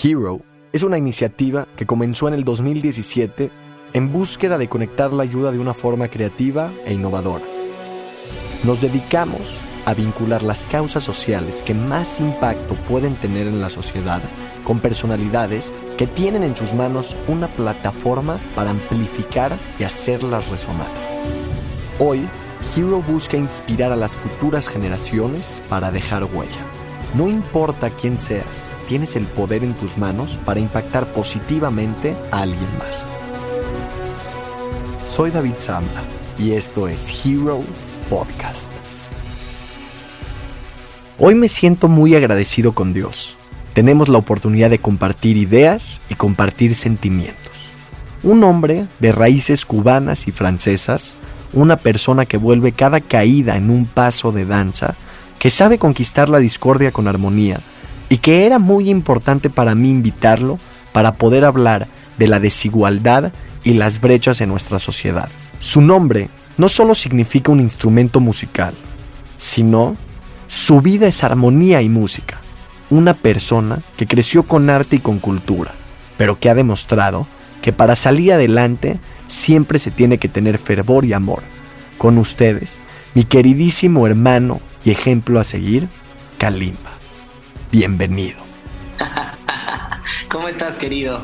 Hero es una iniciativa que comenzó en el 2017 en búsqueda de conectar la ayuda de una forma creativa e innovadora. Nos dedicamos a vincular las causas sociales que más impacto pueden tener en la sociedad con personalidades que tienen en sus manos una plataforma para amplificar y hacerlas resonar. Hoy, Hero busca inspirar a las futuras generaciones para dejar huella. No importa quién seas, tienes el poder en tus manos para impactar positivamente a alguien más. Soy David Zambra y esto es Hero Podcast. Hoy me siento muy agradecido con Dios. Tenemos la oportunidad de compartir ideas y compartir sentimientos. Un hombre de raíces cubanas y francesas, una persona que vuelve cada caída en un paso de danza, que sabe conquistar la discordia con armonía y que era muy importante para mí invitarlo para poder hablar de la desigualdad y las brechas en nuestra sociedad. Su nombre no solo significa un instrumento musical, sino su vida es armonía y música. Una persona que creció con arte y con cultura, pero que ha demostrado que para salir adelante siempre se tiene que tener fervor y amor. Con ustedes, mi queridísimo hermano y ejemplo a seguir, Kalimba. Bienvenido. ¿Cómo estás, querido?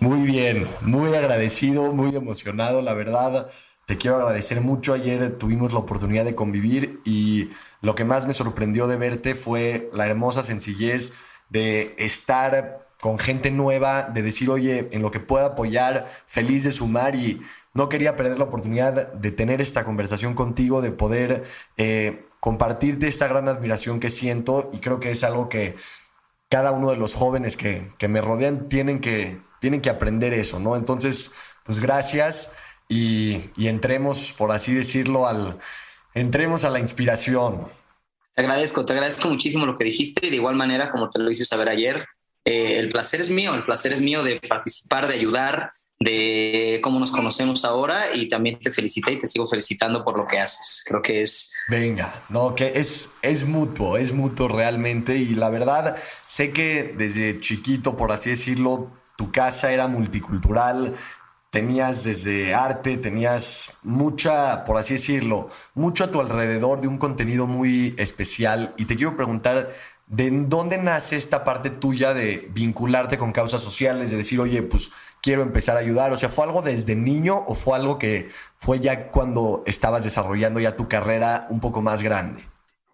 Muy bien, muy agradecido, muy emocionado, la verdad. Te quiero agradecer mucho. Ayer tuvimos la oportunidad de convivir y lo que más me sorprendió de verte fue la hermosa sencillez de estar con gente nueva, de decir, oye, en lo que pueda apoyar, feliz de sumar y no quería perder la oportunidad de tener esta conversación contigo, de poder eh, compartirte esta gran admiración que siento y creo que es algo que cada uno de los jóvenes que, que me rodean tienen que, tienen que aprender eso, ¿no? Entonces, pues gracias y, y entremos, por así decirlo, al, entremos a la inspiración. Te agradezco, te agradezco muchísimo lo que dijiste y de igual manera, como te lo hice saber ayer, eh, el placer es mío, el placer es mío de participar, de ayudar, de cómo nos conocemos ahora y también te felicité y te sigo felicitando por lo que haces. Creo que es... Venga, no, que es, es mutuo, es mutuo realmente y la verdad sé que desde chiquito, por así decirlo, tu casa era multicultural, tenías desde arte, tenías mucha, por así decirlo, mucho a tu alrededor de un contenido muy especial. Y te quiero preguntar, ¿de dónde nace esta parte tuya de vincularte con causas sociales, de decir, oye, pues quiero empezar a ayudar? O sea, ¿fue algo desde niño o fue algo que fue ya cuando estabas desarrollando ya tu carrera un poco más grande?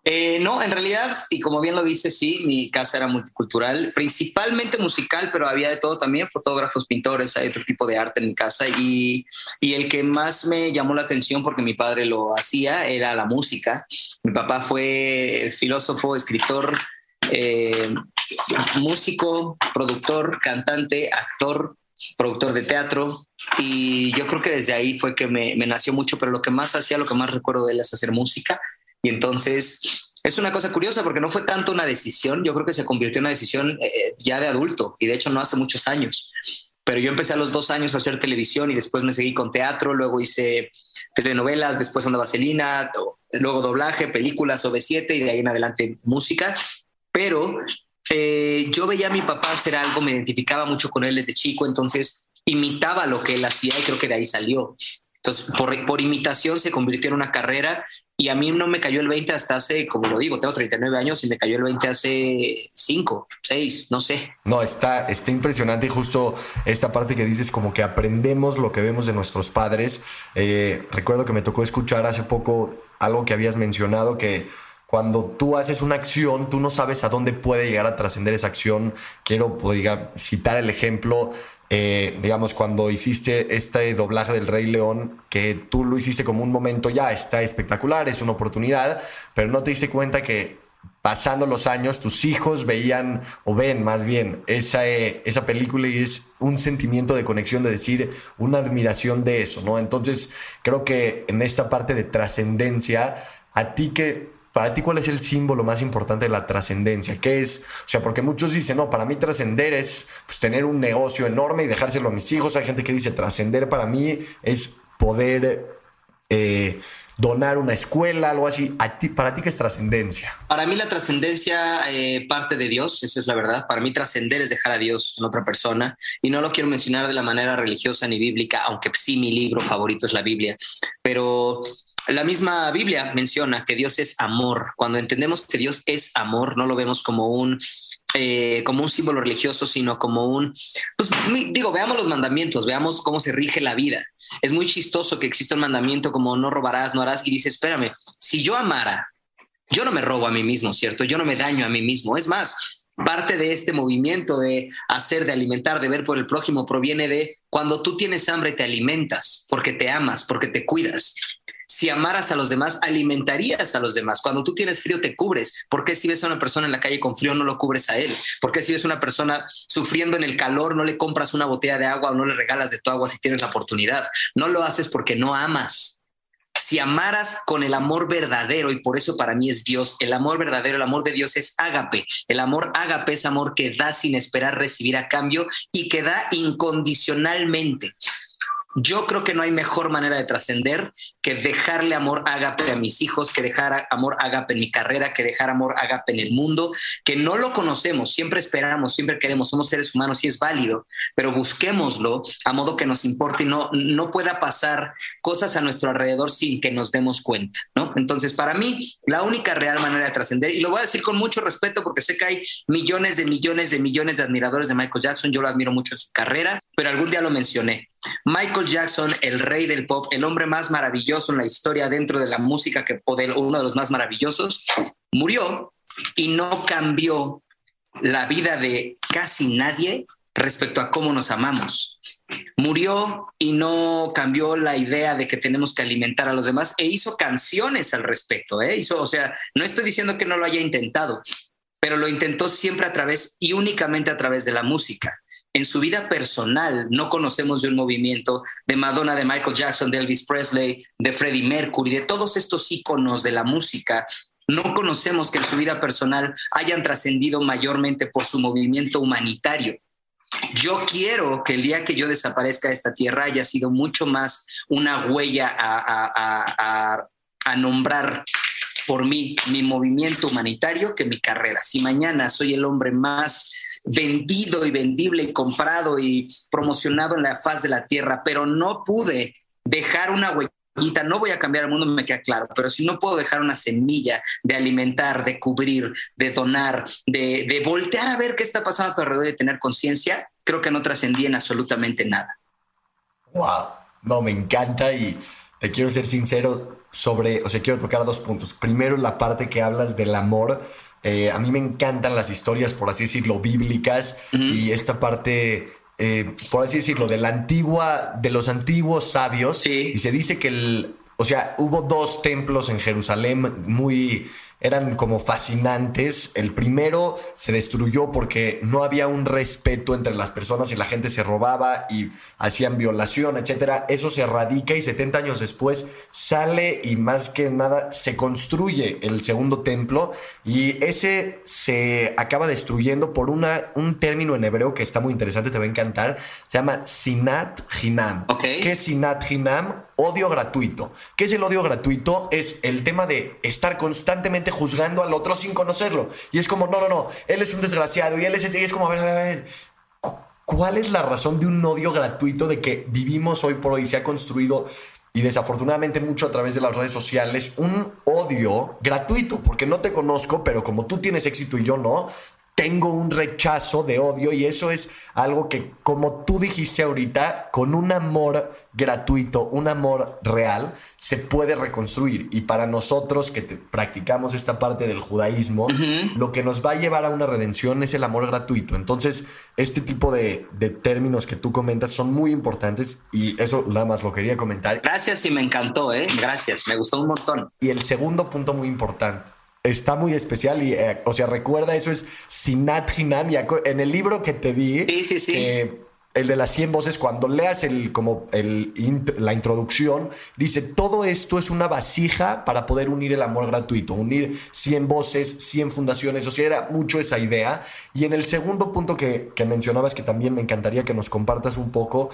Eh, no, en realidad, y como bien lo dice, sí, mi casa era multicultural, principalmente musical, pero había de todo también, fotógrafos, pintores, hay otro tipo de arte en mi casa. Y, y el que más me llamó la atención, porque mi padre lo hacía, era la música. Mi papá fue filósofo, escritor, eh, músico, productor, cantante, actor, productor de teatro y yo creo que desde ahí fue que me, nació mucho, pero lo que más hacía, lo que más recuerdo de él es hacer música y entonces es una cosa curiosa porque no fue tanto una decisión, yo creo que se convirtió en una decisión eh, ya de adulto y de hecho no hace muchos años. Pero yo empecé a los dos años a hacer televisión y después me seguí con teatro, luego hice telenovelas, después Onda Vaselina, luego doblaje, películas, OV7 y de ahí en adelante música. Pero eh, yo veía a mi papá hacer algo, me identificaba mucho con él desde chico, entonces imitaba lo que él hacía y creo que de ahí salió. Entonces, por, por imitación se convirtió en una carrera y a mí no me cayó el 20 hasta hace, como lo digo, tengo 39 años y me cayó el 20 hace 5, 6, no sé. No, está, está impresionante y justo esta parte que dices como que aprendemos lo que vemos de nuestros padres. Eh, recuerdo que me tocó escuchar hace poco algo que habías mencionado que cuando tú haces una acción, tú no sabes a dónde puede llegar a trascender esa acción. Quiero pues, citar el ejemplo eh, digamos, cuando hiciste este doblaje del Rey León, que tú lo hiciste como un momento ya, está espectacular, es una oportunidad, pero no te diste cuenta que pasando los años tus hijos veían o ven más bien esa, eh, esa película y es un sentimiento de conexión, de decir, una admiración de eso, ¿no? Entonces, creo que en esta parte de trascendencia, a ti que para ti, ¿cuál es el símbolo más importante de la trascendencia? ¿Qué es? O sea, porque muchos dicen, no, para mí trascender es pues, tener un negocio enorme y dejárselo a mis hijos. Hay gente que dice, trascender para mí es poder eh, donar una escuela, algo así. ¿Para ti qué es trascendencia? Para mí la trascendencia eh, parte de Dios, eso es la verdad. Para mí trascender es dejar a Dios en otra persona. Y no lo quiero mencionar de la manera religiosa ni bíblica, aunque sí mi libro favorito es la Biblia. Pero la misma Biblia menciona que Dios es amor. Cuando entendemos que Dios es amor, no lo vemos como un eh, como un símbolo religioso, sino como un, pues digo, veamos los mandamientos, veamos cómo se rige la vida. Es muy chistoso que exista un mandamiento como no robarás, no harás, y dice, espérame, si yo amara, yo no me robo a mí mismo, ¿cierto? Yo no me daño a mí mismo. Es más, parte de este movimiento de hacer, de alimentar, de ver por el prójimo, proviene de cuando tú tienes hambre te alimentas, porque te amas, porque te cuidas si amaras a los demás, alimentarías a los demás. Cuando tú tienes frío, te cubres. ¿Por qué si ves a una persona en la calle con frío, no lo cubres a él? ¿Por qué si ves a una persona sufriendo en el calor, no le compras una botella de agua o no le regalas de tu agua si tienes la oportunidad? No lo haces porque no amas. Si amaras con el amor verdadero, y por eso para mí es Dios, el amor verdadero, el amor de Dios es ágape. El amor ágape es amor que da sin esperar recibir a cambio y que da incondicionalmente. Yo creo que no hay mejor manera de trascender que dejarle amor agape a mis hijos, que dejar amor agape en mi carrera, que dejar amor agape en el mundo, que no lo conocemos, siempre esperamos, siempre queremos, somos seres humanos y es válido, pero busquémoslo a modo que nos importe y no, no pueda pasar cosas a nuestro alrededor sin que nos demos cuenta, ¿no? Entonces, para mí, la única real manera de trascender, y lo voy a decir con mucho respeto porque sé que hay millones de millones de millones de admiradores de Michael Jackson, yo lo admiro mucho en su carrera, pero algún día lo mencioné. Michael Jackson, el rey del pop, el hombre más maravilloso en la historia dentro de la música, que, uno de los más maravillosos, murió y no cambió la vida de casi nadie respecto a cómo nos amamos. Murió y no cambió la idea de que tenemos que alimentar a los demás e hizo canciones al respecto. ¿eh? O sea, no estoy diciendo que no lo haya intentado, pero lo intentó siempre a través y únicamente a través de la música en su vida personal no conocemos de un movimiento de Madonna, de Michael Jackson, de Elvis Presley, de Freddie Mercury, de todos estos íconos de la música. No conocemos que en su vida personal hayan trascendido mayormente por su movimiento humanitario. Yo quiero que el día que yo desaparezca de esta tierra haya sido mucho más una huella a, a nombrar por mí, mi movimiento humanitario, que mi carrera. Si mañana soy el hombre más vendido y vendible y comprado y promocionado en la faz de la tierra, pero no pude dejar una huellita, no voy a cambiar el mundo, me queda claro, pero si no puedo dejar una semilla de alimentar, de cubrir, de donar, de, de voltear a ver qué está pasando a tu alrededor y tener conciencia, creo que no trascendí en absolutamente nada. Wow, no, me encanta y te quiero ser sincero sobre, o sea, quiero tocar dos puntos. Primero, la parte que hablas del amor eh, a mí me encantan las historias, por así decirlo, bíblicas. Y esta parte, eh, por así decirlo, de la antigua, de los antiguos sabios. Y se dice que el, o sea, hubo dos templos en Jerusalén muy eran como fascinantes. El primero se destruyó porque no había un respeto entre las personas y la gente se robaba y hacían violación, etcétera. Eso se erradica y 70 años después sale y más que nada se construye el segundo templo y ese se acaba destruyendo por una, un término en hebreo que está muy interesante, te va a encantar. Se llama Sinat Hinam. ¿Qué es Sinat Hinam? Odio gratuito. ¿Qué es el odio gratuito? Es el tema de estar constantemente juzgando al otro sin conocerlo. Y es como, no, no, no, él es un desgraciado y él es ese, y es como, a ver, a ver, a ver. ¿Cuál es la razón de un odio gratuito de que vivimos hoy por hoy? Se ha construido y desafortunadamente mucho a través de las redes sociales un odio gratuito, porque no te conozco, pero como tú tienes éxito y yo no, tengo un rechazo de odio y eso es algo que, como tú dijiste ahorita, con un amor gratuito, un amor real, se puede reconstruir. Y para nosotros que practicamos esta parte del judaísmo, lo que nos va a llevar a una redención es el amor gratuito. Entonces, este tipo de, de, términos que tú comentas son muy importantes y eso nada más lo quería comentar. Gracias y me encantó, ¿eh? Gracias, me gustó un montón. Y el segundo punto muy importante está muy especial y, eh, o sea, recuerda, eso es Sinat Hinam. en el libro que te di, el de las 100 voces, cuando leas el, como el, la introducción, dice, todo esto es una vasija para poder unir el amor gratuito, unir 100 voces, 100 fundaciones, o sea, era mucho esa idea. Y en el segundo punto que, que mencionabas, que también me encantaría que nos compartas un poco,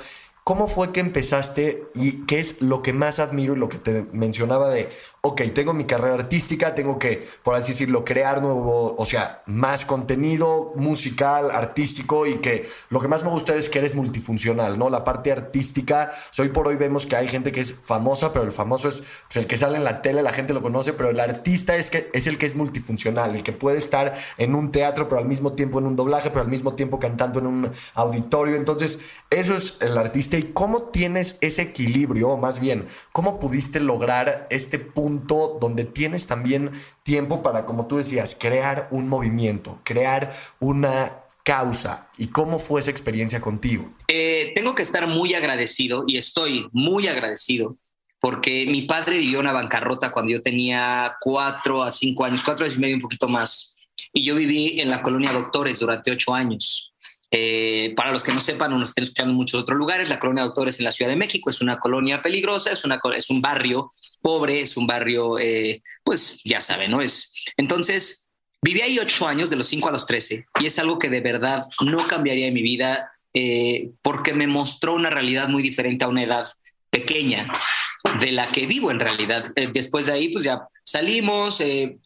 ¿Cómo fue que empezaste y qué es lo que más admiro y lo que te mencionaba de, ok, tengo mi carrera artística, tengo que, por así decirlo, crear nuevo, o sea, más contenido musical, artístico y que lo que más me gusta es que eres multifuncional, ¿no? La parte artística, hoy por hoy vemos que hay gente que es famosa, pero el famoso es pues, el que sale en la tele, la gente lo conoce, pero el artista es, que, es el que es multifuncional, el que puede estar en un teatro, pero al mismo tiempo en un doblaje, pero al mismo tiempo cantando en un auditorio. Entonces, eso es el artista y cómo tienes ese equilibrio, o más bien, cómo pudiste lograr este punto donde tienes también tiempo para, como tú decías, crear un movimiento, crear una causa y cómo fue esa experiencia contigo. Eh, tengo que estar muy agradecido y estoy muy agradecido porque mi padre vivió una bancarrota cuando yo tenía cuatro a cinco años, cuatro años y medio, un poquito más. Y yo viví en la colonia Doctores durante ocho años. Eh, para los que no sepan o nos estén escuchando en muchos otros lugares, la colonia de Doctores en la Ciudad de México es una colonia peligrosa, es, una, es un barrio pobre, es un barrio, eh, pues ya saben, ¿no? Es, entonces, viví ahí ocho años, de los cinco a los trece, y es algo que de verdad no cambiaría en mi vida eh, porque me mostró una realidad muy diferente a una edad pequeña de la que vivo en realidad. Eh, después de ahí, pues ya salimos, eh,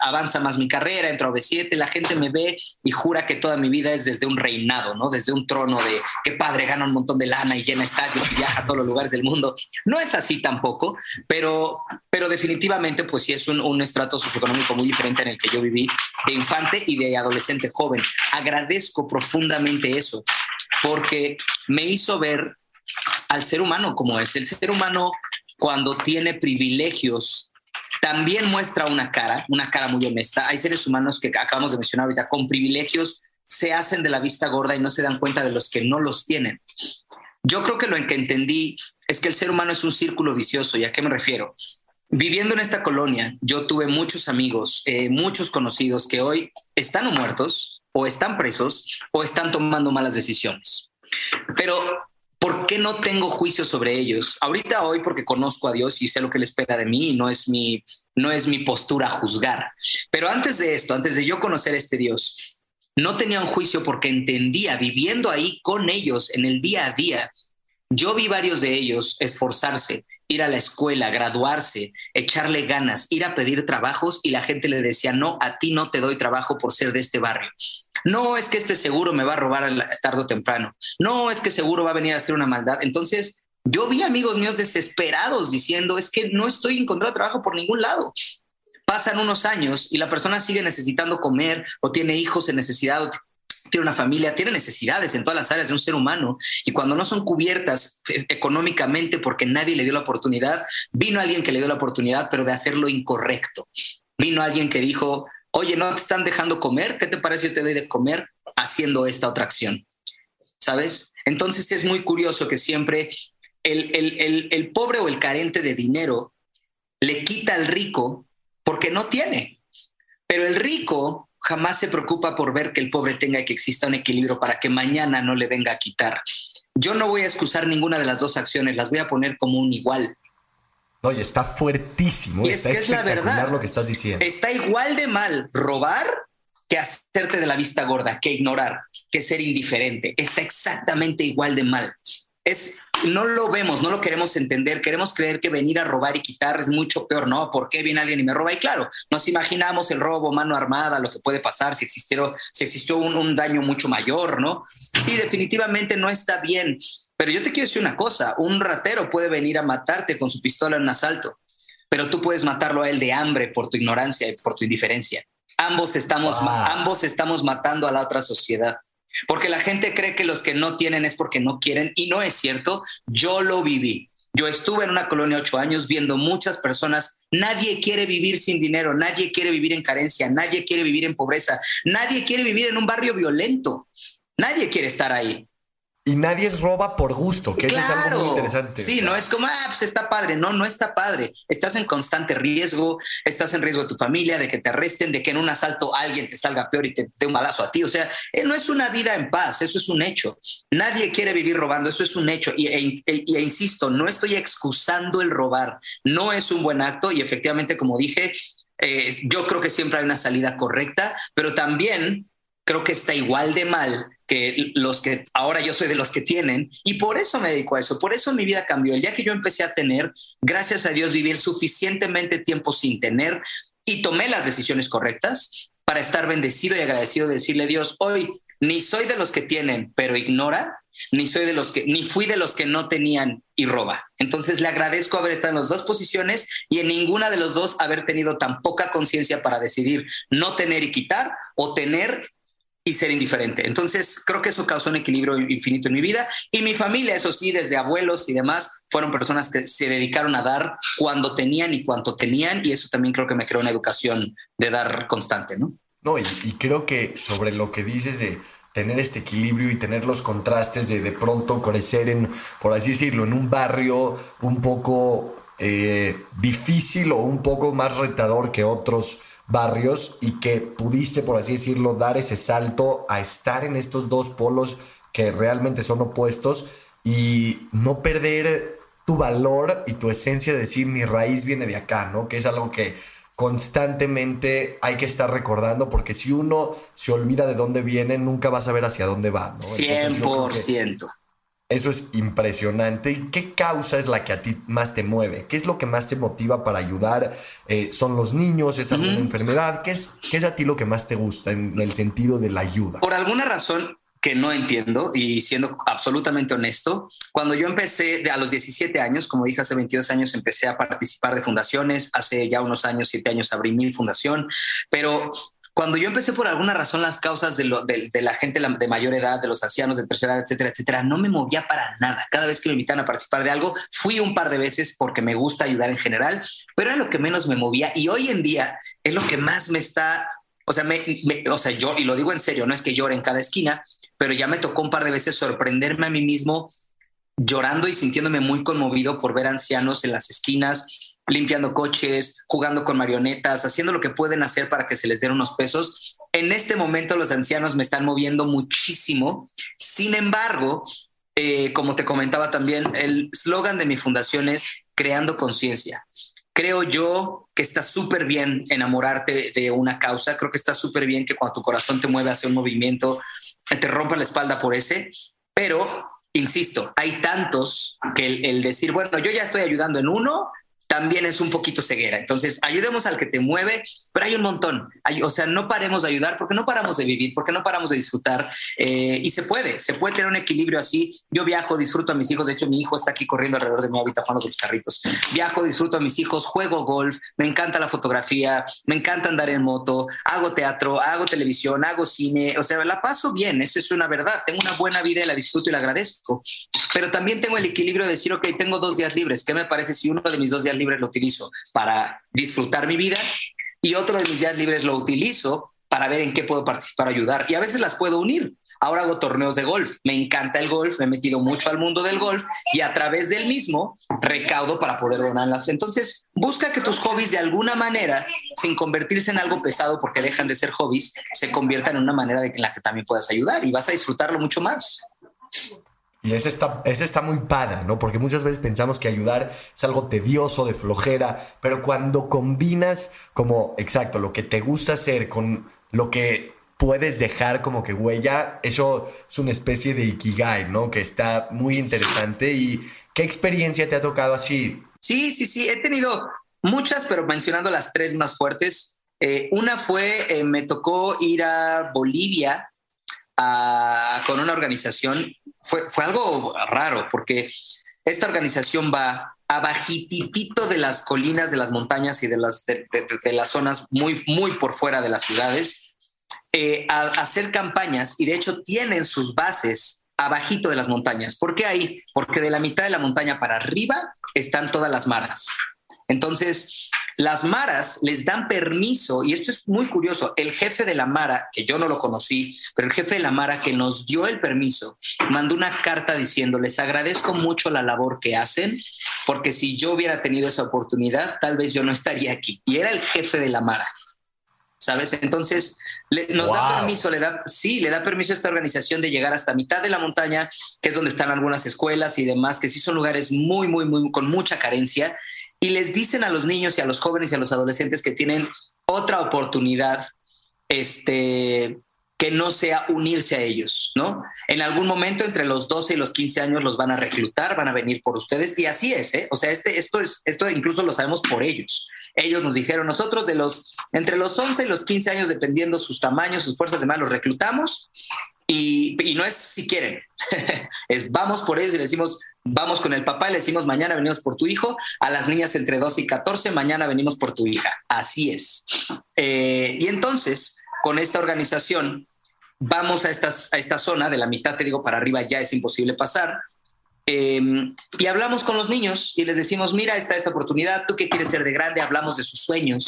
avanza más mi carrera, entro a B7, la gente me ve y jura que toda mi vida es desde un reinado, ¿no? Desde un trono de qué padre, gana un montón de lana y llena estadios y viaja a todos los lugares del mundo. No es así tampoco, pero, pero definitivamente, pues sí es un estrato socioeconómico muy diferente en el que yo viví de infante y de adolescente joven. Agradezco profundamente eso, porque me hizo ver al ser humano como es. El ser humano cuando tiene privilegios también muestra una cara, una cara muy honesta. Hay seres humanos que acabamos de mencionar ahorita con privilegios se hacen de la vista gorda y no se dan cuenta de los que no los tienen. Yo creo que lo que entendí es que el ser humano es un círculo vicioso. ¿Y a qué me refiero? Viviendo en esta colonia, yo tuve muchos amigos, eh, muchos conocidos que hoy están o muertos, o están presos, o están tomando malas decisiones. Pero ¿Por qué no tengo juicio sobre ellos? Ahorita hoy porque conozco a Dios y sé lo que Él espera de mí no es mi, no es mi postura juzgar. Pero antes de esto, antes de yo conocer a este Dios, no tenía un juicio porque entendía, viviendo ahí con ellos en el día a día, yo vi varios de ellos esforzarse, ir a la escuela, graduarse, echarle ganas, ir a pedir trabajos y la gente le decía, no, a ti no te doy trabajo por ser de este barrio. No es que este seguro me va a robar tarde o temprano. No es que seguro va a venir a hacer una maldad. Entonces, yo vi amigos míos desesperados diciendo, es que no estoy encontrando trabajo por ningún lado. Pasan unos años y la persona sigue necesitando comer o tiene hijos en necesidad tiene una familia, tiene necesidades en todas las áreas de un ser humano y cuando no son cubiertas eh, económicamente porque nadie le dio la oportunidad, vino alguien que le dio la oportunidad, pero de hacerlo incorrecto. Vino alguien que dijo, oye, no te están dejando comer, ¿qué te parece yo te doy de comer haciendo esta otra acción? ¿Sabes? Entonces es muy curioso que siempre el, el, el pobre o el carente de dinero le quita al rico porque no tiene, pero el rico jamás se preocupa por ver que el pobre tenga que exista un equilibrio para que mañana no le venga a quitar. Yo no voy a excusar ninguna de las dos acciones, las voy a poner como un igual. Oye, está fuertísimo. es está es la verdad. lo que estás diciendo. Está igual de mal robar que hacerte de la vista gorda, que ignorar, que ser indiferente. Está exactamente igual de mal es, no lo vemos, no lo queremos entender, queremos creer que venir a robar y quitar es mucho peor, ¿no? ¿Por qué viene alguien y me roba? Y claro, nos imaginamos el robo, mano armada, lo que puede pasar si existió, si existió un, un daño mucho mayor, ¿no? Sí, definitivamente no está bien, pero yo te quiero decir una cosa, un ratero puede venir a matarte con su pistola en un asalto, pero tú puedes matarlo a él de hambre por tu ignorancia y por tu indiferencia. Ambos estamos, ambos estamos matando a la otra sociedad. Porque la gente cree que los que no tienen es porque no quieren y no es cierto. Yo lo viví. Yo estuve en una colonia ocho años viendo muchas personas. Nadie quiere vivir sin dinero, nadie quiere vivir en carencia, nadie quiere vivir en pobreza, nadie quiere vivir en un barrio violento. Nadie quiere estar ahí. Y nadie roba por gusto, que es algo muy interesante. Sí, no es como, ah, pues está padre. No, no está padre. Estás en constante riesgo, estás en riesgo de tu familia, de que te arresten, de que en un asalto alguien te salga peor y te dé un balazo a ti. O sea, eh, no es una vida en paz, eso es un hecho. Nadie quiere vivir robando, eso es un hecho. Y, e, e, e insisto, no estoy excusando el robar, no es un buen acto y efectivamente, como dije, eh, yo creo que siempre hay una salida correcta, pero también creo que está igual de mal que los que ahora yo soy de los que tienen y por eso me dedico a eso, por eso mi vida cambió. El día que yo empecé a tener, gracias a Dios, vivir suficientemente tiempo sin tener y tomé las decisiones correctas para estar bendecido y agradecido de decirle a Dios, hoy ni soy de los que tienen, pero ignora, ni soy de los que, ni fui de los que no tenían y roba. Entonces le agradezco haber estado en las dos posiciones y en ninguna de los dos haber tenido tan poca conciencia para decidir no tener y quitar o tener ser indiferente. Entonces, creo que eso causó un equilibrio infinito en mi vida y mi familia, eso sí, desde abuelos y demás, fueron personas que se dedicaron a dar cuando tenían y cuanto tenían y eso también creo que me creó una educación de dar constante, ¿no? No, y, creo que sobre lo que dices de tener este equilibrio y tener los contrastes de de pronto crecer en, por así decirlo, en un barrio un poco eh, difícil o un poco más retador que otros barrios y que pudiste, por así decirlo, dar ese salto a estar en estos dos polos que realmente son opuestos y no perder tu valor y tu esencia de decir mi raíz viene de acá, ¿no? Que es algo que constantemente hay que estar recordando porque si uno se olvida de dónde viene, nunca va a saber hacia dónde va, ¿no? 100%. Eso es impresionante. ¿Y qué causa es la que a ti más te mueve? ¿Qué es lo que más te motiva para ayudar? Eh, ¿Son los niños? ¿Es alguna enfermedad? ¿Qué es, ¿Qué es a ti lo que más te gusta en el sentido de la ayuda? Por alguna razón que no entiendo y siendo absolutamente honesto, cuando yo empecé de a los 17 años, como dije hace 22 años, empecé a participar de fundaciones, hace ya unos años, 7 años abrí mi fundación, pero cuando yo empecé por alguna razón las causas de, la gente de mayor edad, de los ancianos de tercera edad, etcétera, etcétera, no me movía para nada. Cada vez que me invitan a participar de algo, fui un par de veces porque me gusta ayudar en general, pero era lo que menos me movía y hoy en día es lo que más me está, o sea, me, o sea, yo, y lo digo en serio, no es que llore en cada esquina, pero ya me tocó un par de veces sorprenderme a mí mismo llorando y sintiéndome muy conmovido por ver ancianos en las esquinas, limpiando coches, jugando con marionetas, haciendo lo que pueden hacer para que se les den unos pesos. En este momento los ancianos me están moviendo muchísimo. Sin embargo, eh, como te comentaba también, el slogan de mi fundación es creando conciencia. Creo yo que está súper bien enamorarte de una causa. Creo que está súper bien que cuando tu corazón te mueve hacia un movimiento, te rompa la espalda por ese. Pero, insisto, hay tantos que el decir, bueno, yo ya estoy ayudando en uno, también es un poquito ceguera. Entonces, ayudemos al que te mueve, pero hay un montón. o sea, no paremos de ayudar porque no paramos de vivir, porque no paramos de disfrutar. Eh, y se puede, se puede tener un equilibrio así. Yo viajo, disfruto a mis hijos. De hecho, mi hijo está aquí corriendo alrededor de mi hábitat con los carritos. Viajo, disfruto a mis hijos, juego golf, me encanta la fotografía, me encanta andar en moto, hago teatro, hago televisión, hago cine. O sea, la paso bien, eso es una verdad. Tengo una buena vida y la disfruto y la agradezco. Pero también tengo el equilibrio de decir, ok, tengo dos días libres. ¿Qué me parece si uno de mis dos días libres lo utilizo para disfrutar mi vida y otro de mis días libres lo utilizo para ver en qué puedo participar ayudar. Y a veces las puedo unir. Ahora hago torneos de golf. Me encanta el golf, me he metido mucho al mundo del golf y a través del mismo recaudo para poder donarlas. Entonces, busca que tus hobbies de alguna manera, sin convertirse en algo pesado porque dejan de ser hobbies, se conviertan en una manera de en la que también puedas ayudar y vas a disfrutarlo mucho más. Y ese está, ese está muy padre, ¿no? Porque muchas veces pensamos que ayudar es algo tedioso, de flojera, pero cuando combinas como, exacto, lo que te gusta hacer con lo que puedes dejar como que huella, eso es una especie de ikigai, ¿no? Que está muy interesante. ¿Y qué experiencia te ha tocado así? Sí, sí, sí, he tenido muchas, pero mencionando las tres más fuertes. Eh, una fue, eh, me tocó ir a Bolivia con una organización fue, algo raro porque esta organización va abajititito de las colinas, de las montañas y de las, de, las zonas muy, muy por fuera de las ciudades eh, a, hacer campañas y de hecho tienen sus bases abajito de las montañas. ¿Por qué ahí? Porque de la mitad de la montaña para arriba están todas las maras. Entonces, las maras les dan permiso, y esto es muy curioso, el jefe de la mara, que yo no lo conocí, pero el jefe de la mara que nos dio el permiso, mandó una carta diciendo, les agradezco mucho la labor que hacen, porque si yo hubiera tenido esa oportunidad, tal vez yo no estaría aquí. Y era el jefe de la mara. ¿Sabes? Entonces, nos da permiso, le da, sí, le da permiso a esta organización de llegar hasta mitad de la montaña, que es donde están algunas escuelas y demás, que sí son lugares muy, muy, muy, con mucha carencia, y les dicen a los niños y a los jóvenes y a los adolescentes que tienen otra oportunidad este, que no sea unirse a ellos, ¿no? En algún momento entre los 12 y los 15 años los van a reclutar, van a venir por ustedes y así es, ¿eh? O sea, este, esto, es, esto incluso lo sabemos por ellos. Ellos nos dijeron, nosotros de los, entre los 11 y los 15 años, dependiendo sus tamaños, sus fuerzas de más, los reclutamos y, y no es si quieren, es vamos por ellos y le decimos, vamos con el papá y le decimos, mañana venimos por tu hijo, a las niñas entre 12 y 14, mañana venimos por tu hija. Así es. Eh, y entonces, con esta organización, vamos a, estas, a esta zona, de la mitad, te digo, para arriba ya es imposible pasar. Em, y hablamos con los niños y les decimos, mira, está esta oportunidad, tú qué quieres ser de grande, hablamos de sus sueños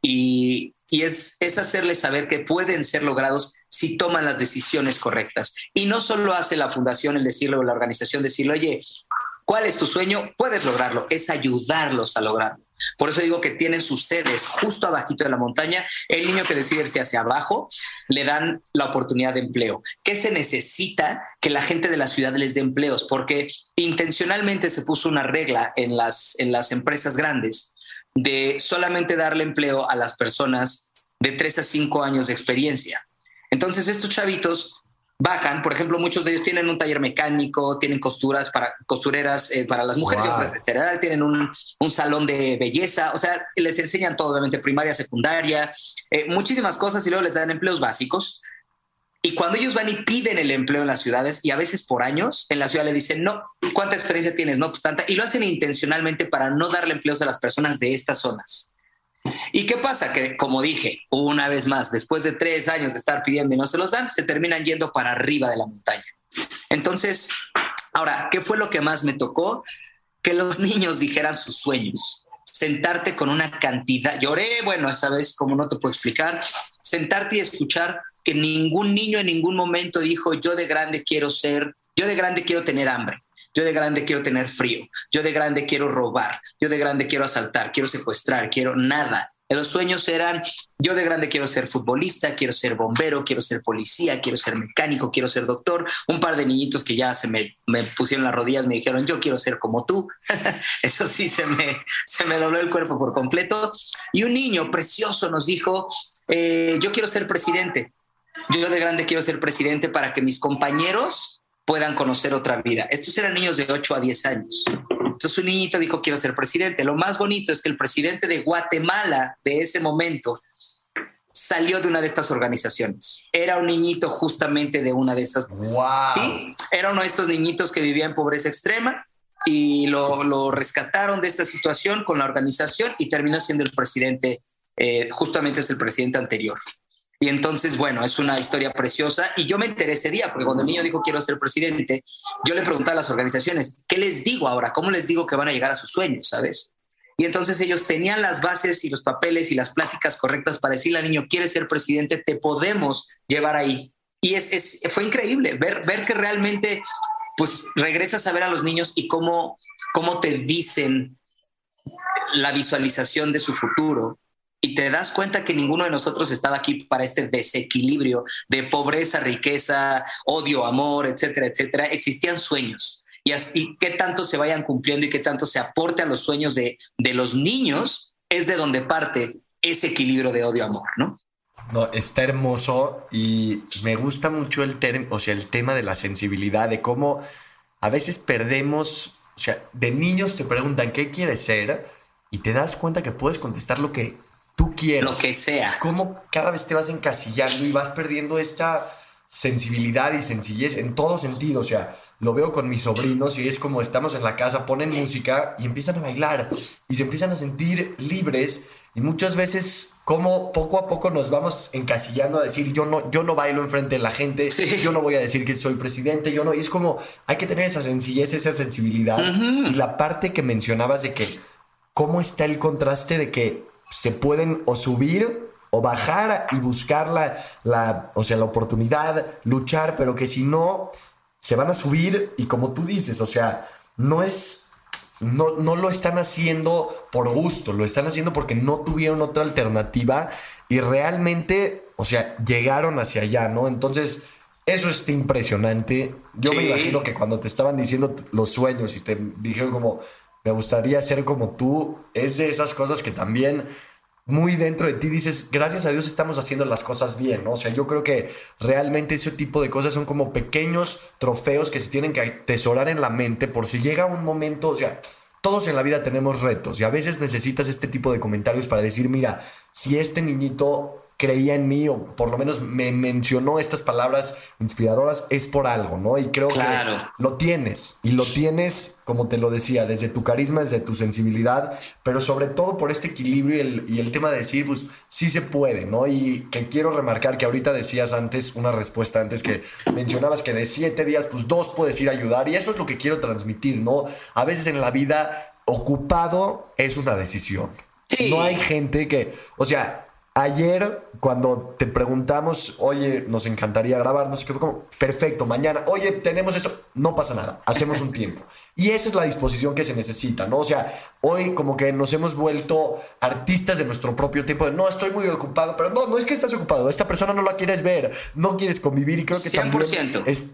y, y es, es hacerles saber que pueden ser logrados si toman las decisiones correctas. Y no solo hace la fundación el decirle o la organización decirle, oye, ¿cuál es tu sueño? Puedes lograrlo, es ayudarlos a lograrlo. Por eso digo que tienen sus sedes justo abajito de la montaña. El niño que decide irse hacia abajo, le dan la oportunidad de empleo. ¿Qué se necesita? Que la gente de la ciudad les dé empleos, porque intencionalmente se puso una regla en las, en las empresas grandes de solamente darle empleo a las personas de 3 a 5 años de experiencia. Entonces estos chavitos bajan, por ejemplo, muchos de ellos tienen un taller mecánico, tienen costuras para costureras eh, para las mujeres, wow. tienen un, un, salón de belleza, o sea, les enseñan todo, obviamente, primaria, secundaria, eh, muchísimas cosas y luego les dan empleos básicos. Y cuando ellos van y piden el empleo en las ciudades, y a veces por años, en la ciudad le dicen, no, ¿cuánta experiencia tienes? No, pues tanta. Y lo hacen intencionalmente para no darle empleos a las personas de estas zonas. ¿Y qué pasa? Que, como dije, una vez más, después de tres años de estar pidiendo y no se los dan, se terminan yendo para arriba de la montaña. Entonces, ahora, ¿qué fue lo que más me tocó? Que los niños dijeran sus sueños. Sentarte con una cantidad, lloré, bueno, esa vez, como no te puedo explicar, sentarte y escuchar que ningún niño en ningún momento dijo, yo de grande quiero ser, yo de grande quiero tener hambre. Yo de grande quiero tener frío. Yo de grande quiero robar. Yo de grande quiero asaltar, quiero secuestrar, quiero nada. Los sueños eran, yo de grande quiero ser futbolista, quiero ser bombero, quiero ser policía, quiero ser mecánico, quiero ser doctor. Un par de niñitos que ya se me, pusieron las rodillas me dijeron, yo quiero ser como tú. Eso sí, se me, se me dobló el cuerpo por completo. Y un niño precioso nos dijo, eh, yo quiero ser presidente. Yo de grande quiero ser presidente para que mis compañeros puedan conocer otra vida. Estos eran niños de 8 a 10 años. Entonces un niñito dijo, quiero ser presidente. Lo más bonito es que el presidente de Guatemala de ese momento salió de una de estas organizaciones. Era un niñito justamente de una de estas. Wow. Sí, era uno de estos niñitos que vivía en pobreza extrema y lo, lo rescataron de esta situación con la organización y terminó siendo el presidente, eh, justamente es el presidente anterior. Y entonces, bueno, es una historia preciosa. Y yo me enteré ese día, porque cuando el niño dijo quiero ser presidente, yo le pregunté a las organizaciones, ¿qué les digo ahora? ¿Cómo les digo que van a llegar a sus sueños? ¿Sabes? Y entonces ellos tenían las bases y los papeles y las pláticas correctas para decirle al niño, ¿quieres ser presidente? Te podemos llevar ahí. Y es, es, fue increíble ver, ver que realmente, pues regresas a ver a los niños y cómo, cómo te dicen la visualización de su futuro y te das cuenta que ninguno de nosotros estaba aquí para este desequilibrio de pobreza, riqueza, odio, amor, etcétera, etcétera. Existían sueños. Y, así, qué tanto se vayan cumpliendo y qué tanto se aporte a los sueños de, de los niños es de donde parte ese equilibrio de odio-amor, ¿no? No, está hermoso y me gusta mucho el, o sea, el tema de la sensibilidad, de cómo a veces perdemos, o sea, de niños te preguntan qué quieres ser y te das cuenta que puedes contestar lo que tú quieres. Lo que sea. Cómo cada vez te vas encasillando y vas perdiendo esta sensibilidad y sencillez en todo sentido. O sea, lo veo con mis sobrinos y es como estamos en la casa, ponen música y empiezan a bailar y se empiezan a sentir libres y muchas veces como poco a poco nos vamos encasillando a decir yo no yo no bailo enfrente de la gente, sí. yo no voy a decir que soy presidente, yo no y es como hay que tener esa sencillez, esa sensibilidad uh -huh. y la parte que mencionabas de que cómo está el contraste de que se pueden o subir o bajar y buscar la, la, o sea, la oportunidad, luchar, pero que si no, se van a subir y como tú dices, o sea, no es, no, no lo están haciendo por gusto, lo están haciendo porque no tuvieron otra alternativa y realmente, o sea, llegaron hacia allá, ¿no? Entonces, eso está impresionante. Yo sí. me imagino que cuando te estaban diciendo los sueños y te dijeron como, me gustaría ser como tú, es de esas cosas que también muy dentro de ti dices, gracias a Dios estamos haciendo las cosas bien, ¿no? O sea, yo creo que realmente ese tipo de cosas son como pequeños trofeos que se tienen que atesorar en la mente por si llega un momento, o sea, todos en la vida tenemos retos y a veces necesitas este tipo de comentarios para decir, mira, si este niñito creía en mí o por lo menos me mencionó estas palabras inspiradoras, es por algo, ¿no? Y creo que lo tienes y lo tienes, como te lo decía, desde tu carisma, desde tu sensibilidad, pero sobre todo por este equilibrio y el, y el tema de decir, pues sí se puede, ¿no? Y que quiero remarcar que ahorita decías antes, una respuesta antes que mencionabas que de siete días, pues dos puedes ir a ayudar y eso es lo que quiero transmitir, ¿no? A veces en la vida ocupado es una decisión. No hay gente que, o sea, Ayer, cuando te preguntamos, oye, nos encantaría grabar, no sé qué fue como, perfecto, mañana, oye, tenemos esto, no pasa nada, hacemos un tiempo. Y esa es la disposición que se necesita, ¿no? O sea, hoy como que nos hemos vuelto artistas de nuestro propio tiempo, de no, estoy muy ocupado, pero no, no es que estás ocupado, esta persona no la quieres ver, no quieres convivir y creo que también es,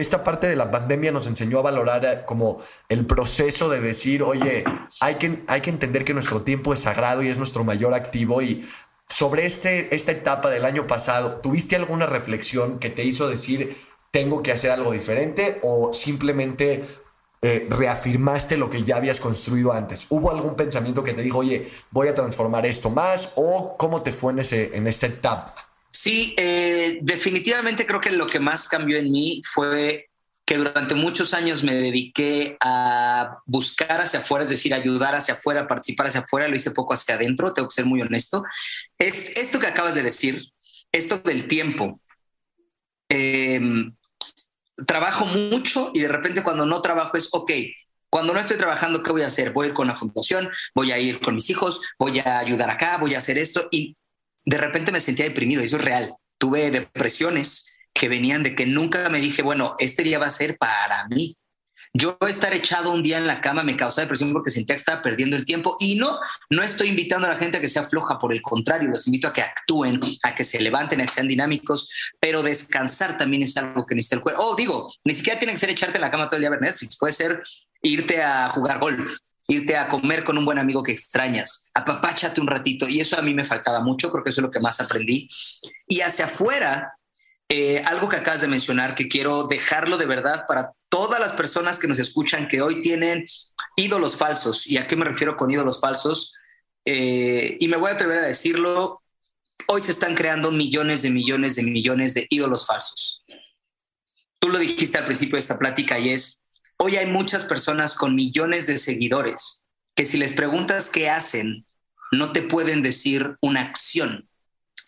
esta parte de la pandemia nos enseñó a valorar eh, como el proceso de decir, oye, hay que, hay que entender que nuestro tiempo es sagrado y es nuestro mayor activo y sobre este, esta etapa del año pasado, ¿tuviste alguna reflexión que te hizo decir, tengo que hacer algo diferente o simplemente eh, reafirmaste lo que ya habías construido antes? ¿Hubo algún pensamiento que te dijo, oye, voy a transformar esto más o cómo te fue en, ese, en esta etapa? Sí, eh, definitivamente creo que lo que más cambió en mí fue que durante muchos años me dediqué a buscar hacia afuera, es decir, ayudar hacia afuera, participar hacia afuera, lo hice poco hacia adentro, tengo que ser muy honesto. Es, esto que acabas de decir, esto del tiempo, em, trabajo mucho y de repente cuando no trabajo es, ok, cuando no estoy trabajando, ¿qué voy a hacer? Voy a ir con la fundación, voy a ir con mis hijos, voy a ayudar acá, voy a hacer esto y de repente me sentía deprimido, eso es real. Tuve depresiones, que venían de que nunca me dije, bueno, este día va a ser para mí. Yo estar echado un día en la cama me causaba depresión porque sentía que estaba perdiendo el tiempo y no, no estoy invitando a la gente a que sea floja, por el contrario, los invito a que actúen, a que se levanten, a que sean dinámicos, pero descansar también es algo que necesita el cuerpo. Oh, digo, ni siquiera tiene que ser echarte en la cama todo el día a ver Netflix, puede ser irte a jugar golf, irte a comer con un buen amigo que extrañas, apapáchate un ratito y eso a mí me faltaba mucho, creo que eso es lo que más aprendí. Y hacia afuera, eh, algo que acabas de mencionar que quiero dejarlo de verdad para todas las personas que nos escuchan que hoy tienen ídolos falsos. ¿Y a qué me refiero con ídolos falsos? Eh, y me voy a atrever a decirlo, hoy se están creando millones de millones de millones de ídolos falsos. Tú lo dijiste al principio de esta plática y es, hoy hay muchas personas con millones de seguidores que si les preguntas qué hacen, no te pueden decir una acción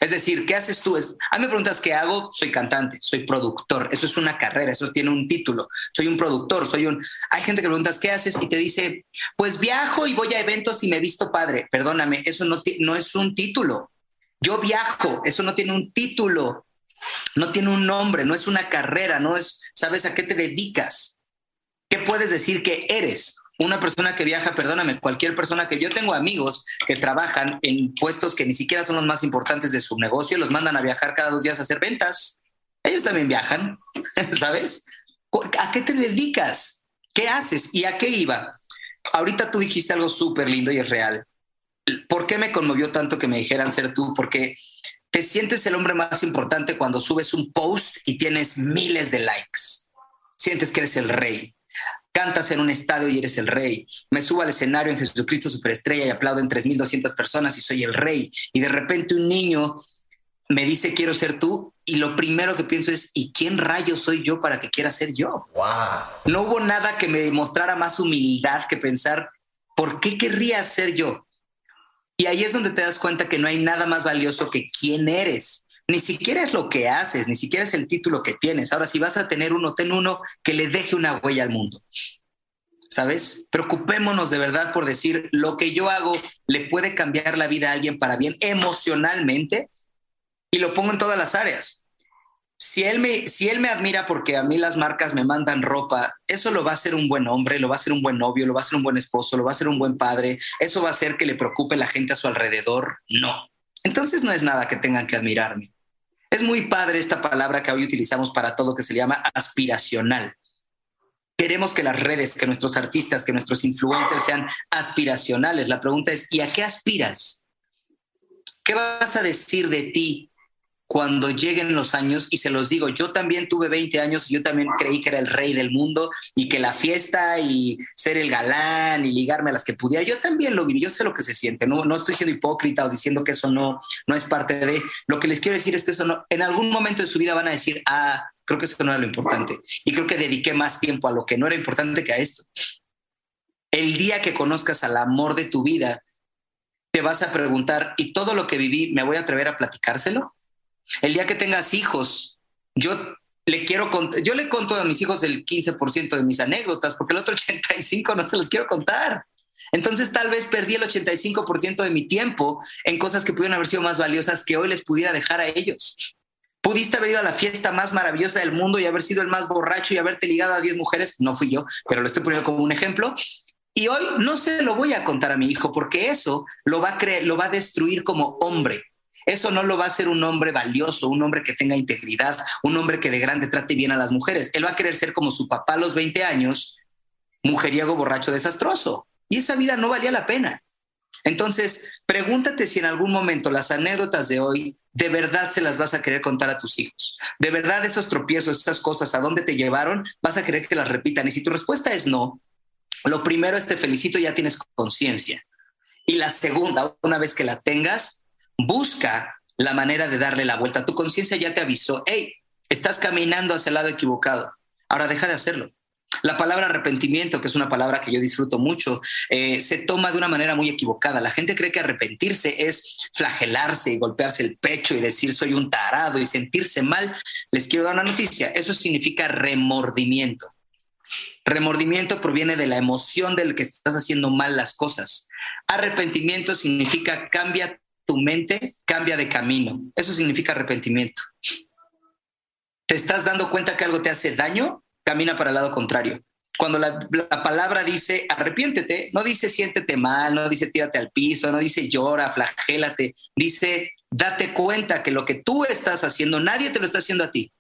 es decir, ¿qué haces tú? Es, a mí me preguntas qué hago, soy cantante, soy productor, eso es una carrera, eso tiene un título, soy un productor, soy un... Hay gente que preguntas qué haces y te dice, pues viajo y voy a eventos y me visto padre. Perdóname, eso no, no es un título. Yo viajo, eso no tiene un título, no tiene un nombre, no es una carrera, no es, ¿sabes a qué te dedicas? ¿Qué puedes decir que eres? Una persona que viaja, perdóname, cualquier persona que yo tengo amigos que trabajan en puestos que ni siquiera son los más importantes de su negocio, los mandan a viajar cada dos días a hacer ventas. Ellos también viajan, ¿sabes? ¿A qué te dedicas? ¿Qué haces? ¿Y a qué iba? Ahorita tú dijiste algo súper lindo y es real. ¿Por qué me conmovió tanto que me dijeran ser tú? Porque te sientes el hombre más importante cuando subes un post y tienes miles de likes. Sientes que eres el rey cantas en un estadio y eres el rey. Me subo al escenario en Jesucristo Superestrella y aplaudo en 3.200 personas y soy el rey. Y de repente un niño me dice quiero ser tú y lo primero que pienso es ¿y quién rayo soy yo para que quiera ser yo? No hubo nada que me demostrara más humildad que pensar ¿por qué querría ser yo? Y ahí es donde te das cuenta que no hay nada más valioso que quién eres. Ni siquiera es lo que haces, ni siquiera es el título que tienes. Ahora, si vas a tener uno, ten uno que le deje una huella al mundo. ¿Sabes? Preocupémonos de verdad por decir lo que yo hago le puede cambiar la vida a alguien para bien emocionalmente y lo pongo en todas las áreas. Si él, me, si él me admira porque a mí las marcas me mandan ropa, eso lo va a hacer un buen hombre, lo va a hacer un buen novio, lo va a hacer un buen esposo, lo va a hacer un buen padre, eso va a hacer que le preocupe la gente a su alrededor. No. Entonces no es nada que tengan que admirarme. Es muy padre esta palabra que hoy utilizamos para todo que se llama aspiracional. Queremos que las redes, que nuestros artistas, que nuestros influencers sean aspiracionales. La pregunta es, ¿y a qué aspiras? ¿Qué vas a decir de ti cuando lleguen los años, y se los digo, yo también tuve 20 años yo también creí que era el rey del mundo y que la fiesta y ser el galán y ligarme a las que pudiera, yo también lo viví, yo sé lo que se siente, no, no estoy siendo hipócrita o diciendo que eso no, no es parte de, lo que les quiero decir es que eso no, en algún momento de su vida van a decir, ah, creo que eso no era lo importante y creo que dediqué más tiempo a lo que no era importante que a esto. El día que conozcas al amor de tu vida, te vas a preguntar, ¿y todo lo que viví, me voy a atrever a platicárselo? El día que tengas hijos, yo le quiero yo le conto a mis hijos el 15% de mis anécdotas, porque el otro 85 no se los quiero contar. Entonces tal vez perdí el 85% de mi tiempo en cosas que pudieron haber sido más valiosas que hoy les pudiera dejar a ellos. Pudiste haber ido a la fiesta más maravillosa del mundo y haber sido el más borracho y haberte ligado a 10 mujeres. No fui yo, pero lo estoy poniendo como un ejemplo. Y hoy no se lo voy a contar a mi hijo porque eso lo va a, lo va a destruir como hombre. Eso no lo va a hacer un hombre valioso, un hombre que tenga integridad, un hombre que de grande trate bien a las mujeres. Él va a querer ser como su papá a los 20 años, mujeriego, borracho, desastroso. Y esa vida no valía la pena. Entonces, pregúntate si en algún momento las anécdotas de hoy de verdad se las vas a querer contar a tus hijos. De verdad esos tropiezos, esas cosas, a dónde te llevaron, vas a querer que las repitan. Y si tu respuesta es no, lo primero es te felicito, ya tienes conciencia. Y la segunda, una vez que la tengas, busca la manera de darle la vuelta. Tu conciencia ya te avisó, hey, estás caminando hacia el lado equivocado. Ahora deja de hacerlo. La palabra arrepentimiento, que es una palabra que yo disfruto mucho, eh, se toma de una manera muy equivocada. La gente cree que arrepentirse es flagelarse y golpearse el pecho y decir soy un tarado y sentirse mal. Les quiero dar una noticia. Eso significa remordimiento. Remordimiento proviene de la emoción del que estás haciendo mal las cosas. Arrepentimiento significa cambia tu mente cambia de camino. Eso significa arrepentimiento. ¿Te estás dando cuenta que algo te hace daño? Camina para el lado contrario. Cuando la, palabra dice arrepiéntete, no dice siéntete mal, no dice tírate al piso, no dice llora, flagélate, dice date cuenta que lo que tú estás haciendo, nadie te lo está haciendo a ti.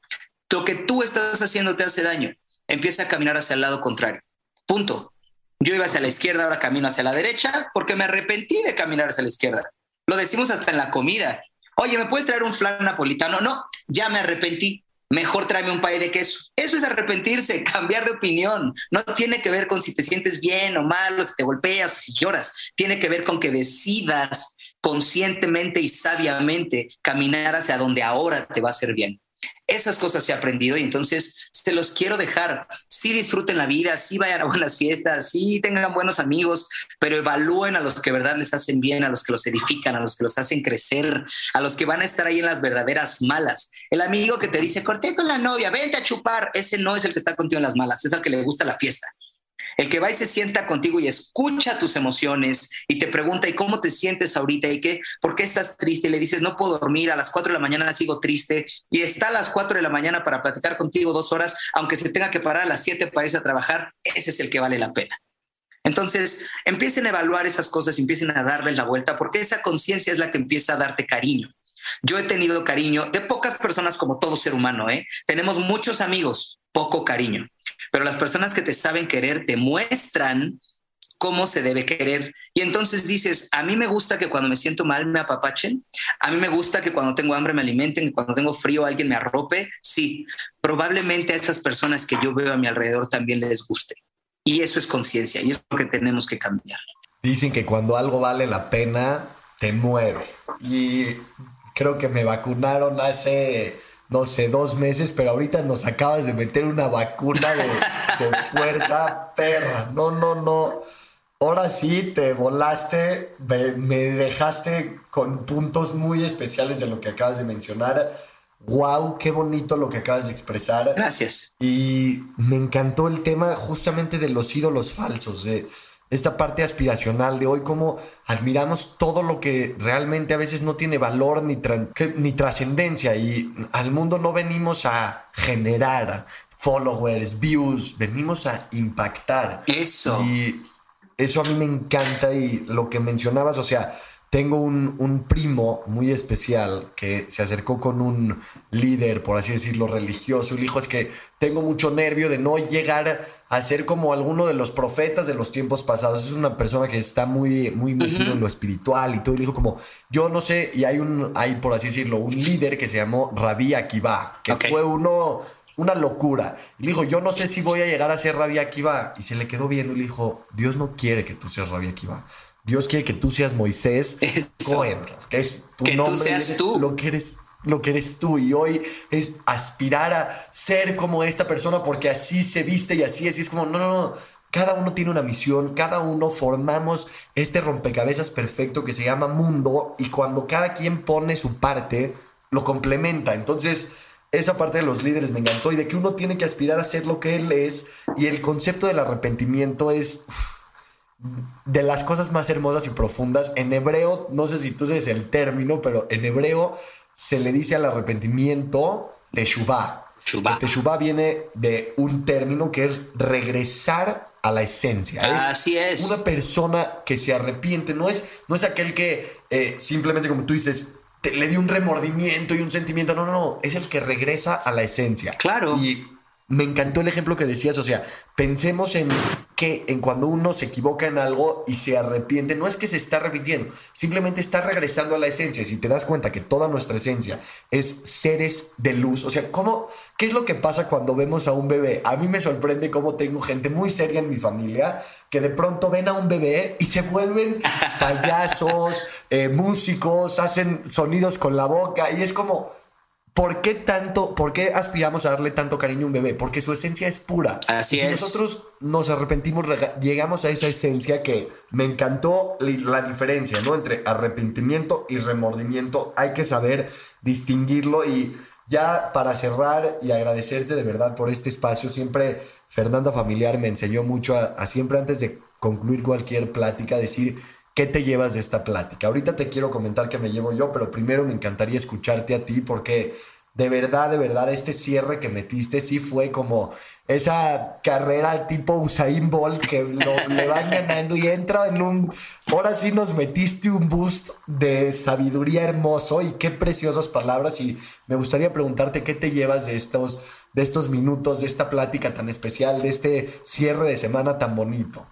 Lo que tú estás haciendo te hace daño. Empieza a caminar hacia el lado contrario. Punto. Yo iba hacia la izquierda, ahora camino hacia la derecha porque me arrepentí de caminar hacia la izquierda. Lo decimos hasta en la comida. Oye, ¿me puedes traer un flan napolitano? No, ya me arrepentí. Mejor tráeme un pay de queso. Eso es arrepentirse, cambiar de opinión. No tiene que ver con si te sientes bien o mal, o si te golpeas o si lloras. Tiene que ver con que decidas conscientemente y sabiamente caminar hacia donde ahora te va a hacer bien. Esas cosas ha aprendido y entonces se los quiero dejar. Sí disfruten la vida, sí vayan a buenas fiestas, sí tengan buenos amigos, pero evalúen a los que verdad les hacen bien, a los que los edifican, a los que los hacen crecer, a los que van a estar ahí en las verdaderas malas. El amigo que te dice, corté con la novia, vente a chupar, ese no es el que está contigo en las malas, es el que le gusta la fiesta. El que va y se sienta contigo y escucha tus emociones y te pregunta, ¿y cómo te sientes ahorita? ¿Y qué? ¿Por qué estás triste? Y le dices, no puedo dormir, a las 4 de la mañana sigo triste y está a las 4 de la mañana para platicar contigo dos horas, aunque se tenga que parar a las 7 para irse a trabajar, ese es el que vale la pena. Entonces, empiecen a evaluar esas cosas, empiecen a darle la vuelta, porque esa conciencia es la que empieza a darte cariño. Yo he tenido cariño de pocas personas como todo ser humano, ¿eh? Tenemos muchos amigos, poco cariño. Pero las personas que te saben querer te muestran cómo se debe querer. Y entonces dices, a mí me gusta que cuando me siento mal me apapachen, a mí me gusta que cuando tengo hambre me alimenten, cuando tengo frío alguien me arrope. Sí, probablemente a esas personas que yo veo a mi alrededor también les guste. Y eso es conciencia y es lo que tenemos que cambiar. Dicen que cuando algo vale la pena, te mueve. Y creo que me vacunaron hace no sé, dos meses, pero ahorita nos acabas de meter una vacuna de, fuerza perra. No, no, no. Ahora sí te volaste, me, dejaste con puntos muy especiales de lo que acabas de mencionar. Wow, qué bonito lo que acabas de expresar. Gracias. Y me encantó el tema justamente de los ídolos falsos, de esta parte aspiracional de hoy, cómo admiramos todo lo que realmente a veces no tiene valor ni, ni trascendencia y al mundo no venimos a generar followers, views, venimos a impactar. Eso. Y eso a mí me encanta y lo que mencionabas, o sea, tengo un, un, primo muy especial que se acercó con un líder, por así decirlo, religioso, y le dijo, es que tengo mucho nervio de no llegar a ser como alguno de los profetas de los tiempos pasados. Es una persona que está muy, muy metido en lo espiritual y todo. Y le dijo como, yo no sé, y hay un, hay por así decirlo, un líder que se llamó Rabí Akiva, que fue uno, una locura. Y le dijo, yo no sé si voy a llegar a ser Rabí Akiva. Y se le quedó viendo y le dijo, Dios no quiere que tú seas Rabí Akiva. Dios quiere que tú seas Moisés Cohen, que es tu que nombre. Tú seas tú. Lo que eres lo que eres tú y hoy es aspirar a ser como esta persona porque así se viste y así, así es como, no, no, no, cada uno tiene una misión, cada uno formamos este rompecabezas perfecto que se llama mundo y cuando cada quien pone su parte, lo complementa. Entonces, esa parte de los líderes me encantó y de que uno tiene que aspirar a ser lo que él es y el concepto del arrepentimiento es de las cosas más hermosas y profundas. En hebreo, no sé si tú sabes el término, pero en hebreo se le dice al arrepentimiento teshuvah. Teshuvah viene de un término que es regresar a la esencia. Así es. Una persona que se arrepiente, no es, no es aquel que eh, simplemente, como tú dices, le dio un remordimiento y un sentimiento. No, no, no. Es el que regresa a la esencia. Claro. Y me encantó el ejemplo que decías, o sea, pensemos en que en cuando uno se equivoca en algo y se arrepiente, no es que se está repitiendo, simplemente está regresando a la esencia. Si te das cuenta que toda nuestra esencia es seres de luz, o sea, ¿cómo, ¿qué es lo que pasa cuando vemos a un bebé? A mí me sorprende cómo tengo gente muy seria en mi familia que de pronto ven a un bebé y se vuelven payasos, eh, músicos, hacen sonidos con la boca y es como ¿Por qué tanto, por qué aspiramos a darle tanto cariño a un bebé? Porque su esencia es pura. Así y si nosotros nos arrepentimos, llegamos a esa esencia que me encantó la diferencia, ¿no? Entre arrepentimiento y remordimiento. Hay que saber distinguirlo y ya para cerrar y agradecerte de verdad por este espacio, siempre Fernanda Familiar me enseñó mucho a siempre antes de concluir cualquier plática decir ¿Qué te llevas de esta plática? Ahorita te quiero comentar qué me llevo yo, pero primero me encantaría escucharte a ti porque de verdad, de verdad, este cierre que metiste sí fue como esa carrera tipo Usain Bolt que le van ganando y entra en un... Ahora sí nos metiste un boost de sabiduría hermoso y qué preciosas palabras y me gustaría preguntarte qué te llevas de estos, de estos minutos, de esta plática tan especial, de este cierre de semana tan bonito.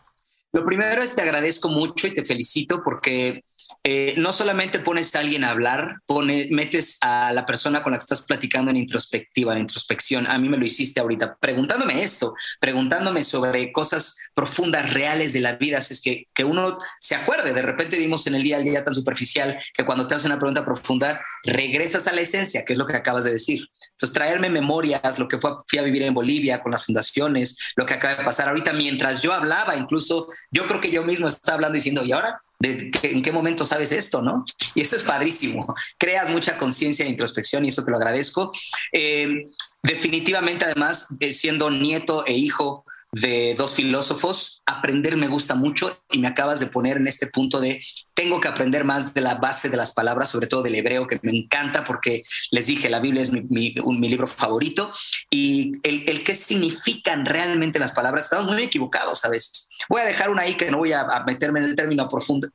Lo primero es te agradezco mucho y te felicito porque eh, no solamente pones a alguien a hablar, pone, metes a la persona con la que estás platicando en introspectiva, en introspección. A mí me lo hiciste ahorita, preguntándome esto, preguntándome sobre cosas profundas, reales de la vida. es que, que uno se acuerde. De repente vimos en el día al día tan superficial que cuando te hace una pregunta profunda, regresas a la esencia, que es lo que acabas de decir. Entonces, traerme memorias, lo que fui a vivir en Bolivia con las fundaciones, lo que acaba de pasar ahorita mientras yo hablaba, incluso yo creo que yo mismo estaba hablando diciendo, ¿y ahora? De en qué momento sabes esto, ¿no? Y eso es padrísimo. Creas mucha conciencia e introspección y eso te lo agradezco. Eh, definitivamente, además, eh, siendo nieto e hijo de dos filósofos, aprender me gusta mucho y me acabas de poner en este punto de tengo que aprender más de la base de las palabras, sobre todo del hebreo, que me encanta porque les dije, la Biblia es mi, libro favorito y el, el qué significan realmente las palabras, estamos muy equivocados a veces. Voy a dejar una ahí que no voy a, meterme en el término a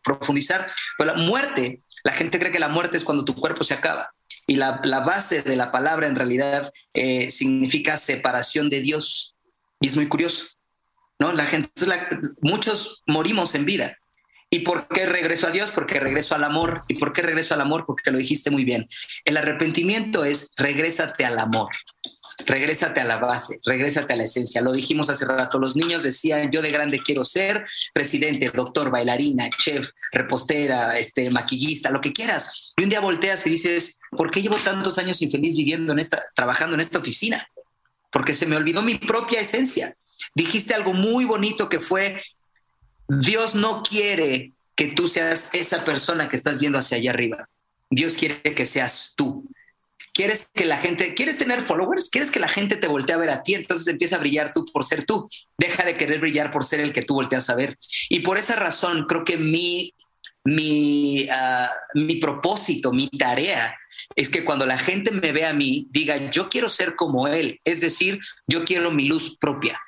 profundizar, pero la muerte, la gente cree que la muerte es cuando tu cuerpo se acaba. Y la, la base de la palabra en realidad eh, significa separación de Dios. Y es muy curioso, La gente, muchos morimos en vida. ¿Y por qué regreso a Dios? Porque regreso al amor. ¿Y por qué regreso al amor? Porque lo dijiste muy bien. El arrepentimiento es regrésate al amor. Regrésate a la base, regrésate a la esencia. Lo dijimos hace rato, los niños decían, yo de grande quiero ser presidente, doctor, bailarina, chef, repostera, este, maquillista, lo que quieras. Y un día volteas y dices, ¿por qué llevo tantos años infeliz viviendo en esta, trabajando en esta oficina? Porque se me olvidó mi propia esencia. Dijiste algo muy bonito que fue, Dios no quiere que tú seas esa persona que estás viendo hacia allá arriba. Dios quiere que seas tú. ¿Quieres que la gente, quieres tener followers? ¿Quieres que la gente te voltee a ver a ti? Entonces empieza a brillar tú por ser tú. Deja de querer brillar por ser el que tú volteas a ver. Y por esa razón creo que mi, mi, ah, mi propósito, mi tarea es que cuando la gente me ve a mí, diga, yo quiero ser como él. Es decir, yo quiero mi luz propia.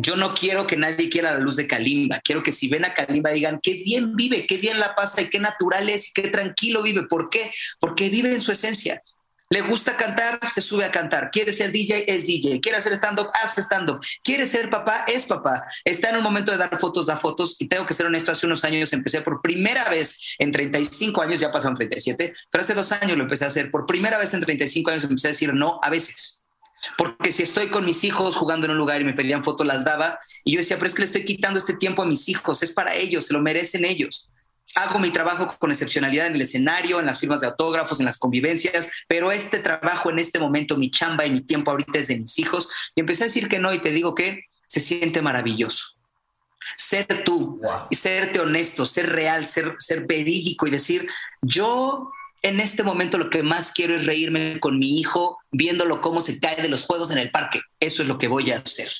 Yo no quiero que nadie quiera la luz de Kalimba. Quiero que si ven a Kalimba digan qué bien vive, qué bien la pasa y qué natural es y qué tranquilo vive. ¿Por qué? Porque vive en su esencia. Le gusta cantar, se sube a cantar. Quiere ser DJ, es DJ. Quiere hacer stand-up, hace stand-up. Quiere ser papá, es papá. Está en un momento de dar fotos, da fotos. Y tengo que ser honesto, hace unos años empecé por primera vez en 35 años, ya pasaron 37, pero hace dos años lo empecé a hacer. Por primera vez en 35 años empecé a decir no a veces. Porque si estoy con mis hijos jugando en un lugar y me pedían fotos, las daba. Y yo decía, pero es que le estoy quitando este tiempo a mis hijos, es para ellos, se lo merecen ellos. Hago mi trabajo con excepcionalidad en el escenario, en las firmas de autógrafos, en las convivencias, pero este trabajo en este momento, mi chamba y mi tiempo ahorita es de mis hijos. Y empecé a decir que no y te digo que se siente maravilloso. Ser tú, y serte honesto, ser real, ser, ser verídico y decir, yo en este momento lo que más quiero es reírme con mi hijo, viéndolo cómo se cae de los juegos en el parque. Eso es lo que voy a hacer.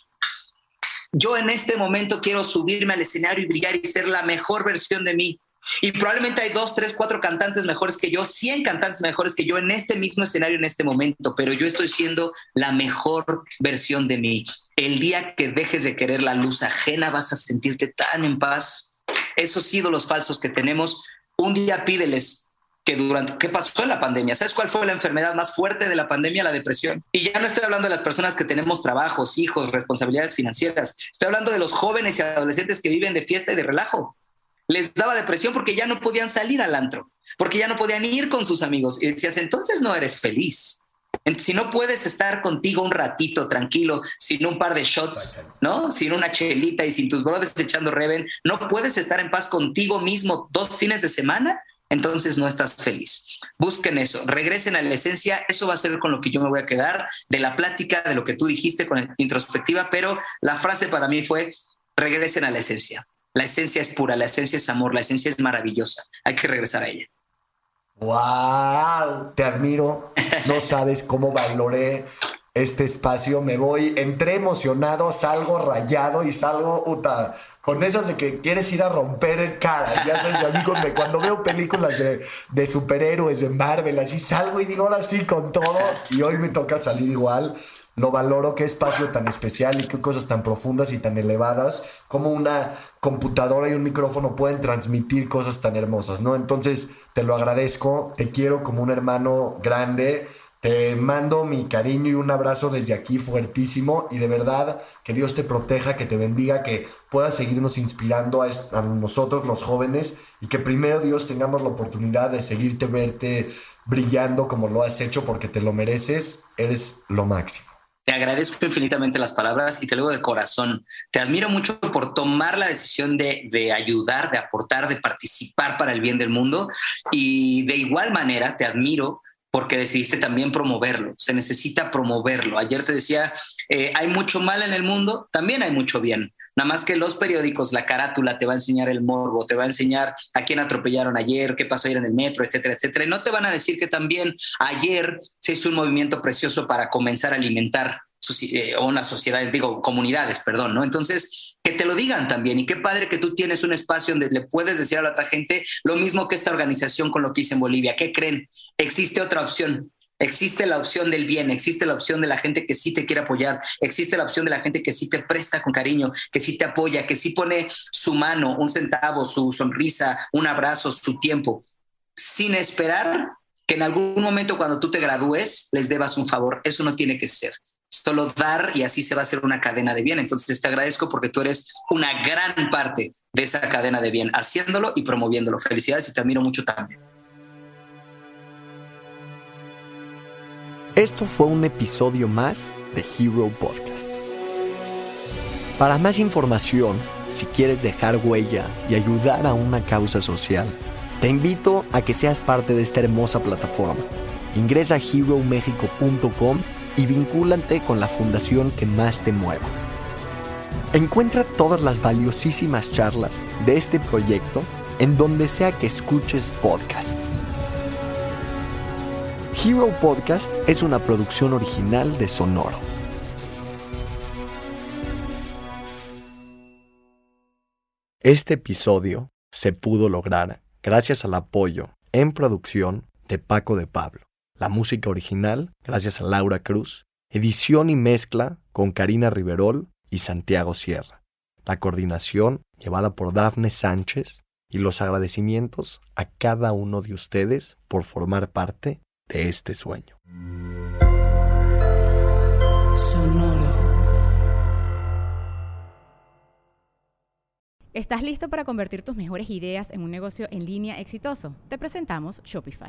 Yo en este momento quiero subirme al escenario y brillar y ser la mejor versión de mí. Y probablemente hay dos, tres, cuatro cantantes mejores que yo, cien cantantes mejores que yo en este mismo escenario, en este momento, pero yo estoy siendo la mejor versión de mí. El día que dejes de querer la luz ajena, vas a sentirte tan en paz. Esos ídolos falsos que tenemos, un día pídeles que durante, ¿qué pasó en la pandemia? ¿Sabes cuál fue la enfermedad más fuerte de la pandemia? La depresión. Y ya no estoy hablando de las personas que tenemos trabajos, hijos, responsabilidades financieras. Estoy hablando de los jóvenes y adolescentes que viven de fiesta y de relajo. Les daba depresión porque ya no podían salir al antro, porque ya no podían ir con sus amigos. Y decías, entonces no eres feliz. Si no puedes estar contigo un ratito tranquilo, sin un par de shots, ¿no? Sin una chelita y sin tus brothers echando reven, no puedes estar en paz contigo mismo dos fines de semana, entonces no estás feliz. Busquen eso, regresen a la esencia, eso va a ser con lo que yo me voy a quedar de la plática, de lo que tú dijiste con la introspectiva, pero la frase para mí fue, regresen a la esencia. La esencia es pura, la esencia es amor, la esencia es maravillosa, hay que regresar a ella. ¡Wow! Te admiro, no sabes cómo valoré este espacio, me voy, entré emocionado, salgo rayado y salgo, puta, con esas de que quieres ir a romper cara. Ya sabes, a mí cuando veo películas de, de, superhéroes, de Marvel, así salgo y digo, ahora sí, con todo. Y hoy me toca salir igual. Lo valoro, qué espacio tan especial y qué cosas tan profundas y tan elevadas, como una computadora y un micrófono pueden transmitir cosas tan hermosas, ¿no? Entonces, te lo agradezco, te quiero como un hermano grande te mando mi cariño y un abrazo desde aquí fuertísimo y de verdad que Dios te proteja, que te bendiga, que puedas seguirnos inspirando a, nosotros los jóvenes y que primero Dios tengamos la oportunidad de seguirte verte brillando como lo has hecho porque te lo mereces, eres lo máximo. Te agradezco infinitamente las palabras y te lo digo de corazón. Te admiro mucho por tomar la decisión de, de, ayudar, de aportar, de participar para el bien del mundo. Y de igual manera te admiro porque decidiste también promoverlo. Se necesita promoverlo. Ayer te decía, eh, hay mucho mal en el mundo, también hay mucho bien. Nada más que los periódicos, la carátula te va a enseñar el morbo, te va a enseñar a quién atropellaron ayer, qué pasó ayer en el metro, etcétera, etcétera. Y no te van a decir que también ayer se hizo un movimiento precioso para comenzar a alimentar eh, una sociedad, digo, comunidades, perdón, ¿no? Entonces, que te lo digan también. Y qué padre que tú tienes un espacio donde le puedes decir a la otra gente lo mismo que esta organización con lo que hice en Bolivia. ¿Qué creen? Existe otra opción. Existe la opción del bien, existe la opción de la gente que sí te quiere apoyar, existe la opción de la gente que sí te presta con cariño, que sí te apoya, que sí pone su mano, un centavo, su sonrisa, un abrazo, su tiempo, sin esperar que en algún momento cuando tú te gradúes les debas un favor. Eso no tiene que ser solo dar y así se va a hacer una cadena de bien. Entonces te agradezco porque tú eres una gran parte de esa cadena de bien, haciéndolo y promoviéndolo. Felicidades y te admiro mucho también. Esto fue un episodio más de Hero Podcast. Para más información, si quieres dejar huella y ayudar a una causa social, te invito a que seas parte de esta hermosa plataforma. Ingresa a heromexico.com y vincúlate con la fundación que más te mueva. Encuentra todas las valiosísimas charlas de este proyecto en donde sea que escuches podcasts. Hero Podcast es una producción original de Sonoro. Este episodio se pudo lograr gracias al apoyo en producción de Paco de Pablo. La música original, gracias a Laura Cruz. Edición y mezcla con Karina Riverol y Santiago Sierra. La coordinación llevada por Dafne Sánchez y los agradecimientos a cada uno de ustedes por formar parte de este sueño. ¿Estás listo para convertir tus mejores ideas en un negocio en línea exitoso? Te presentamos Shopify.